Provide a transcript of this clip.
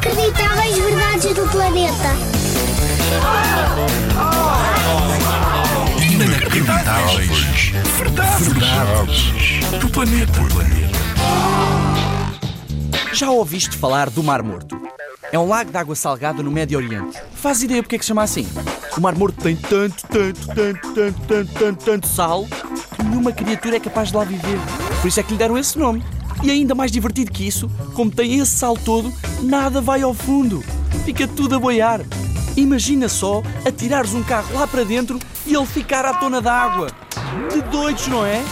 Inacreditáveis verdades do planeta. Inacreditáveis. Verdades. Do planeta. Já ouviste falar do Mar Morto? É um lago de água salgada no Médio Oriente. Faz ideia porque é que se chama assim? O Mar Morto tem tanto, tanto, tanto, tanto, tanto, tanto, tanto sal que nenhuma criatura é capaz de lá viver. Por isso é que lhe deram esse nome. E ainda mais divertido que isso, como tem esse sal todo, nada vai ao fundo. Fica tudo a boiar. Imagina só atirares um carro lá para dentro e ele ficar à tona da água. De doidos, não é?